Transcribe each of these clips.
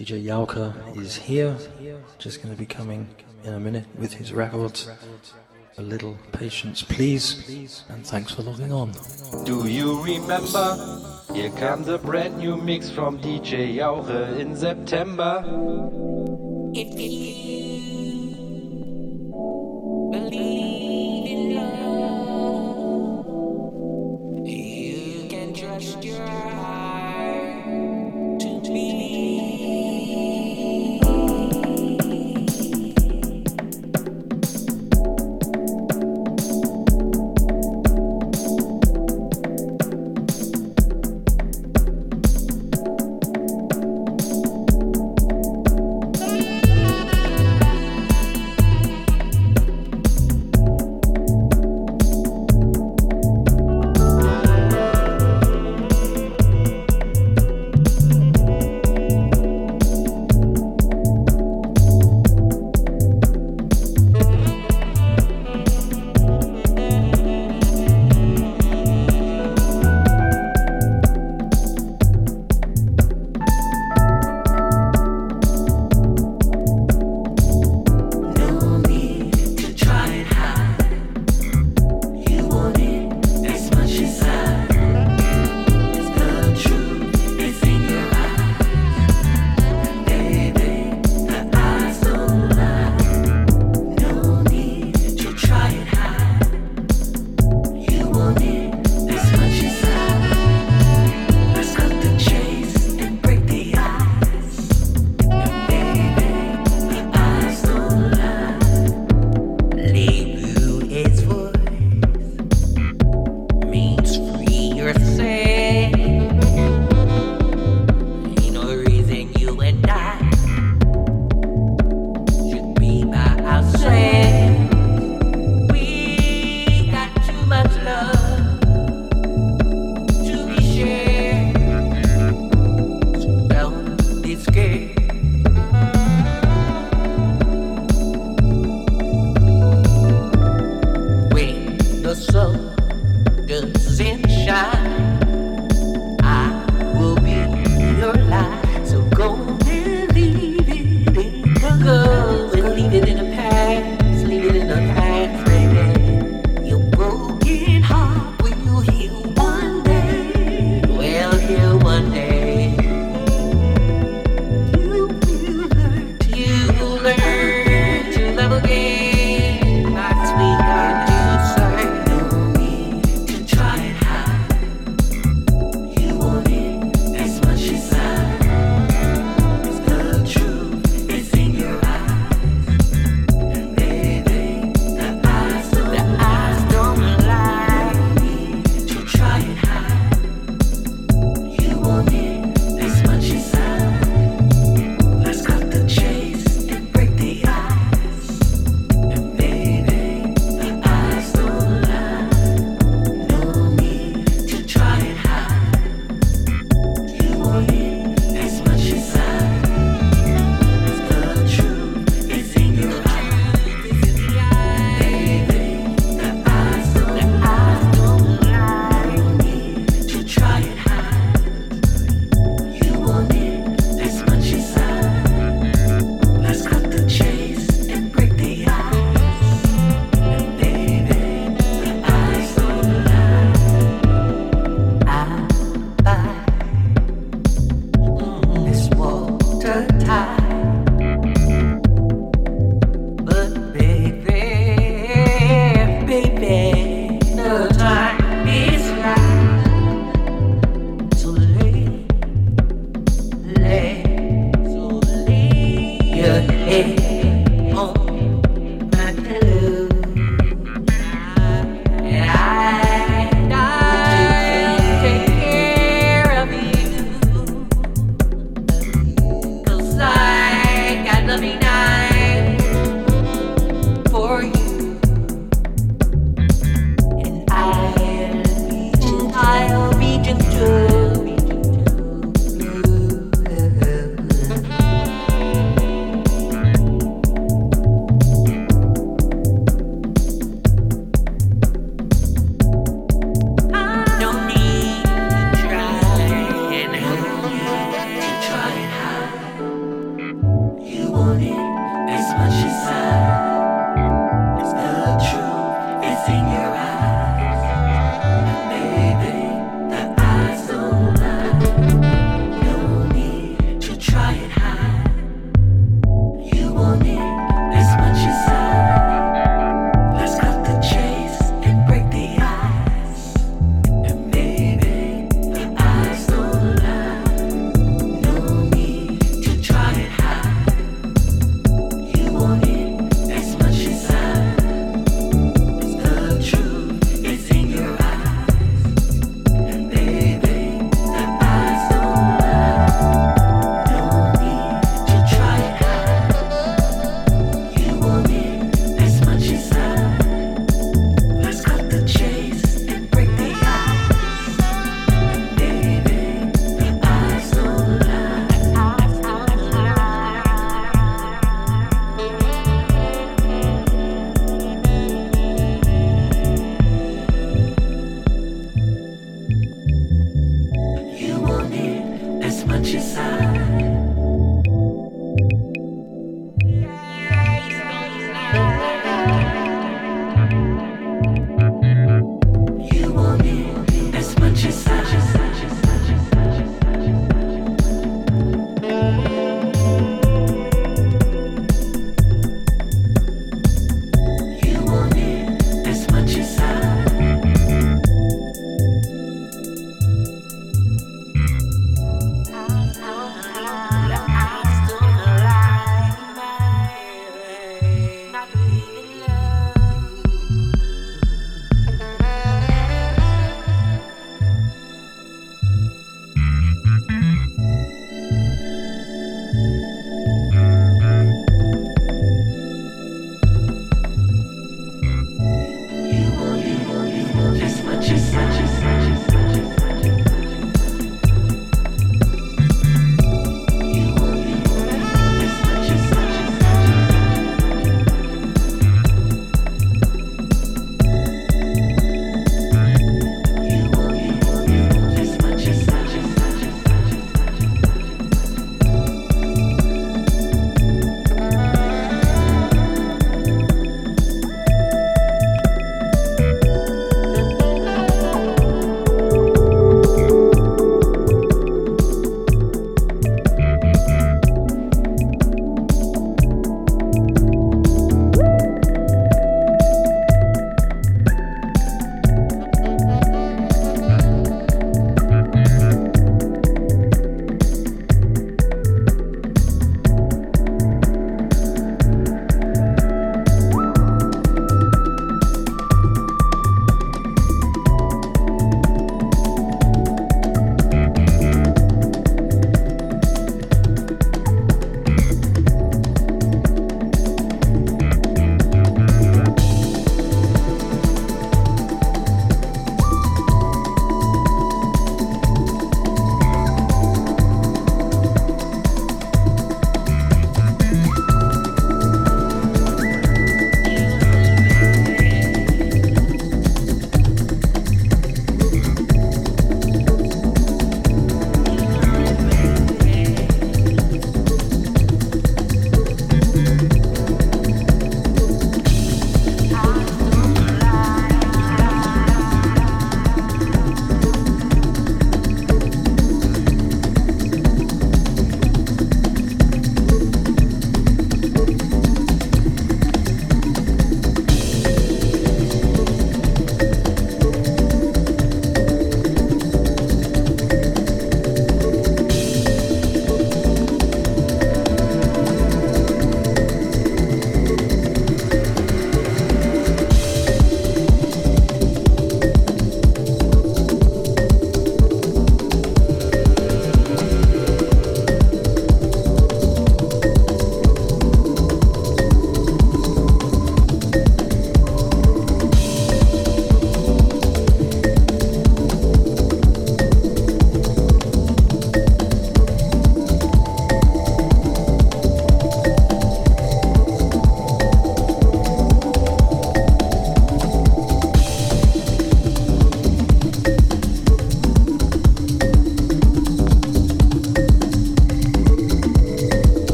DJ Jauche is here, just going to be coming in a minute with his records. A little patience, please, and thanks for logging on. Do you remember? Here comes a brand new mix from DJ Jauche in September. If you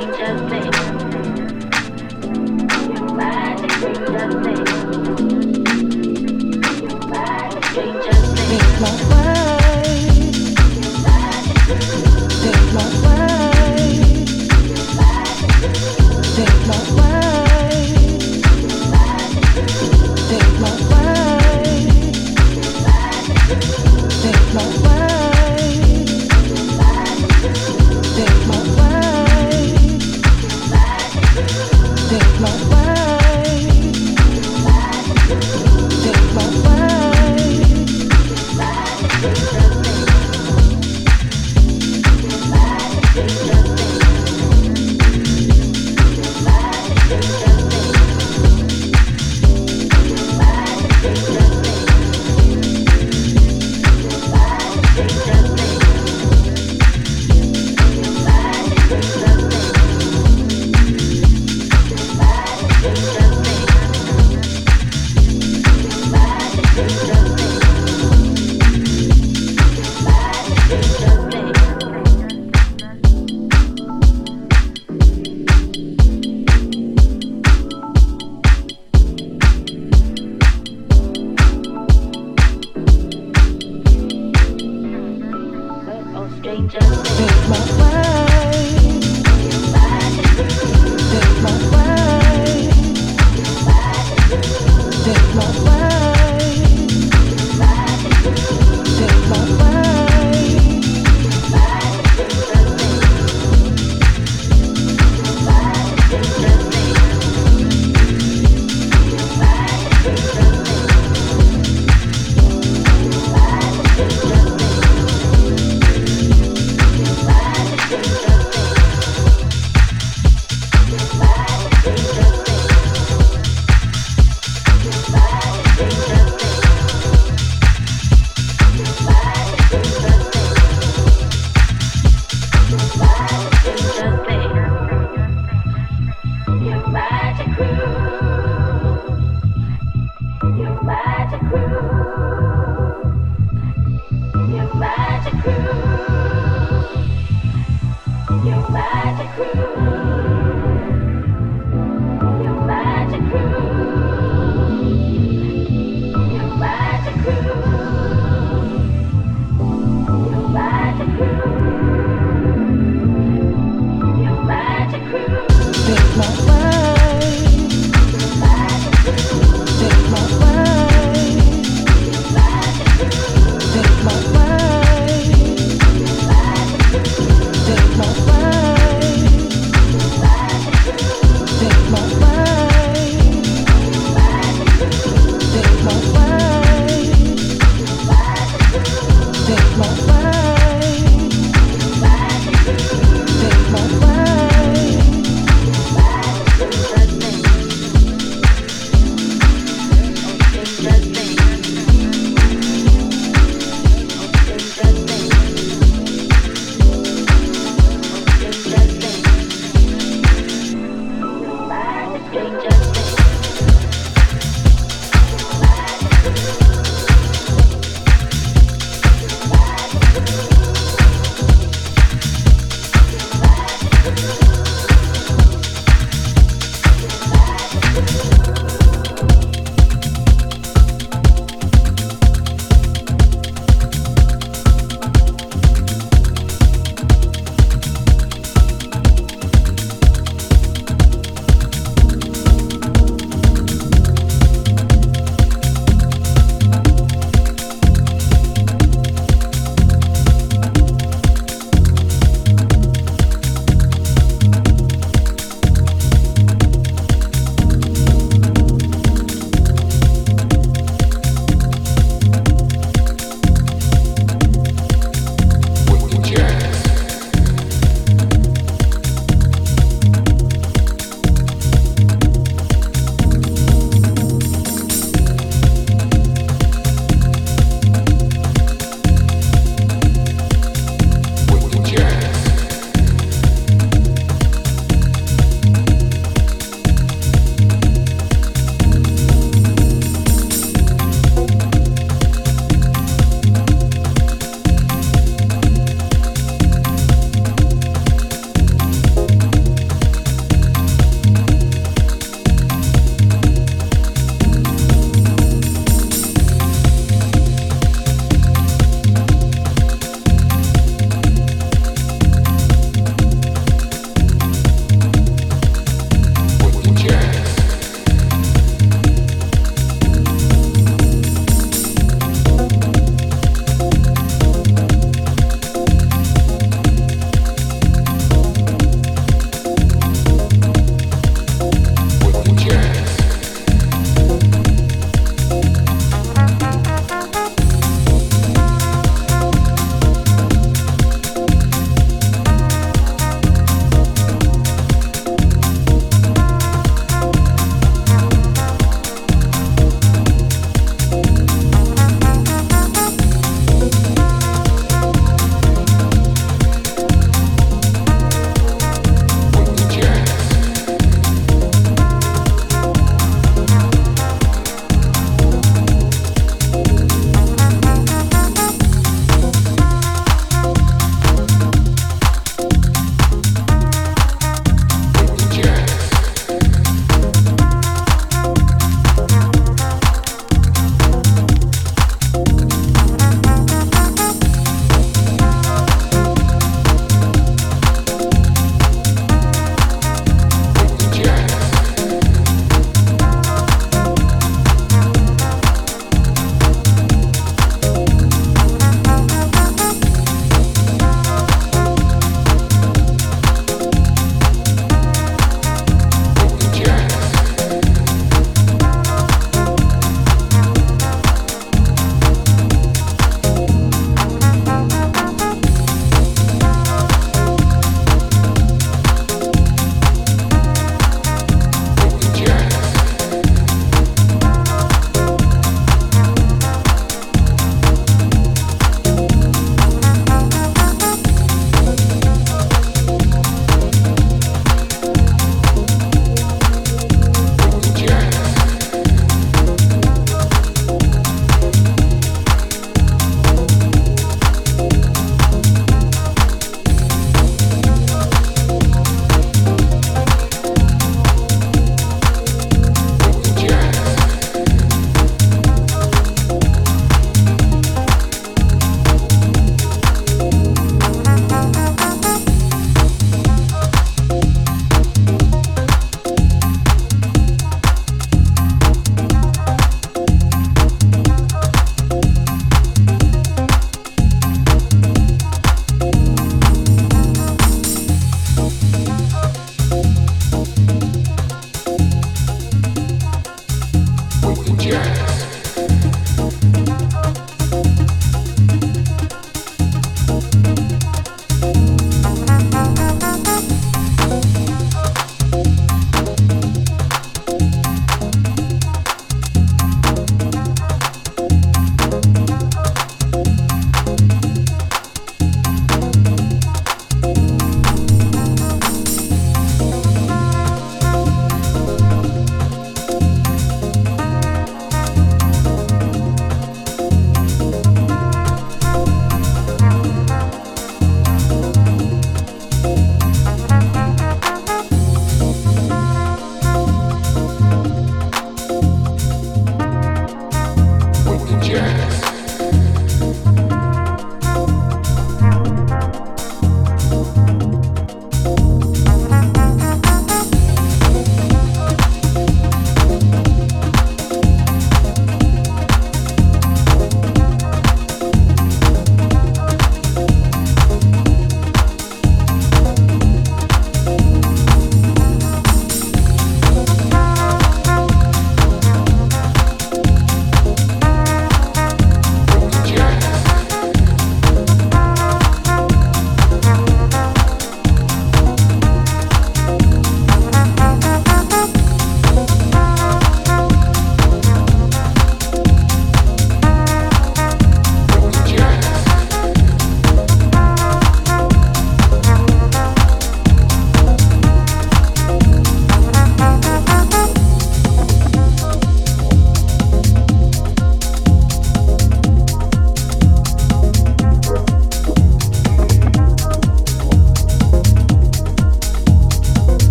sister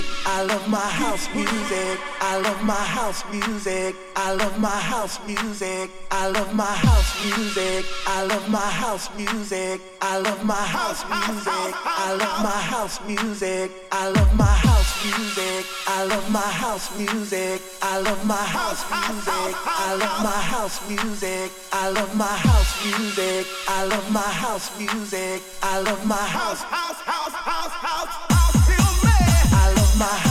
music. I love my house music. I love my house music. I love my house music. I love my house music. I love my house music. I love my house music. I love my house music. I love my house music. I love my house music. I love my house music. I love my house music. I love my house music. I love my house music. I love my house. House, house, my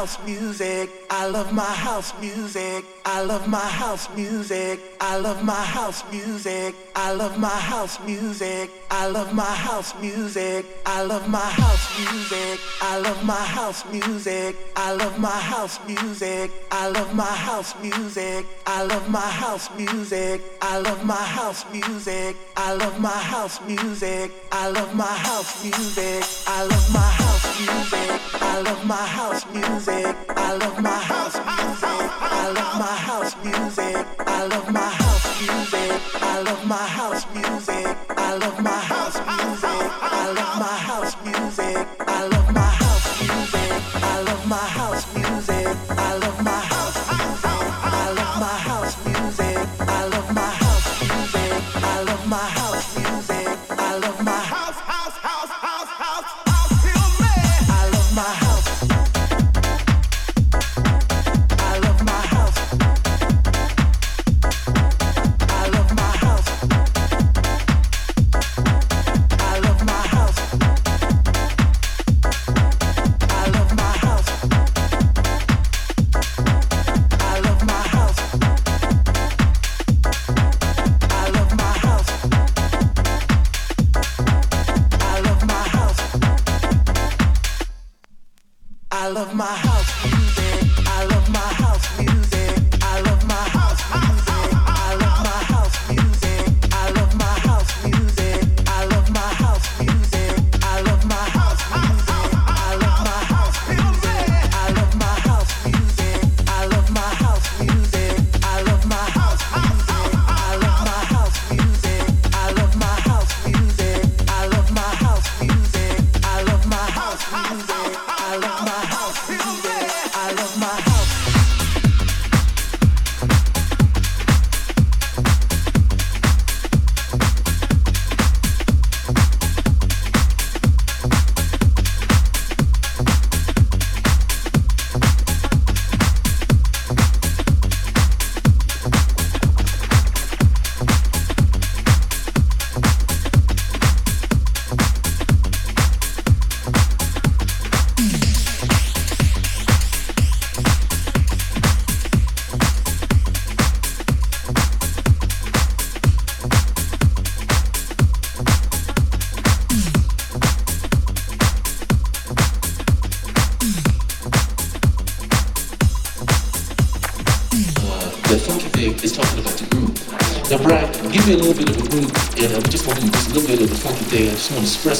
house music. I love my house music. I love my house music. I love my house music. I love my house music. I love my house music. I love my house music. I love my house music. I love my house music. I love my house music. I love my house music. I love my house music. I love my house music. I love my house music. I love my house I love my house music. I love my house music. I love my house music. I love my house music. I love my house music. I love my house music. I love my house my express myself.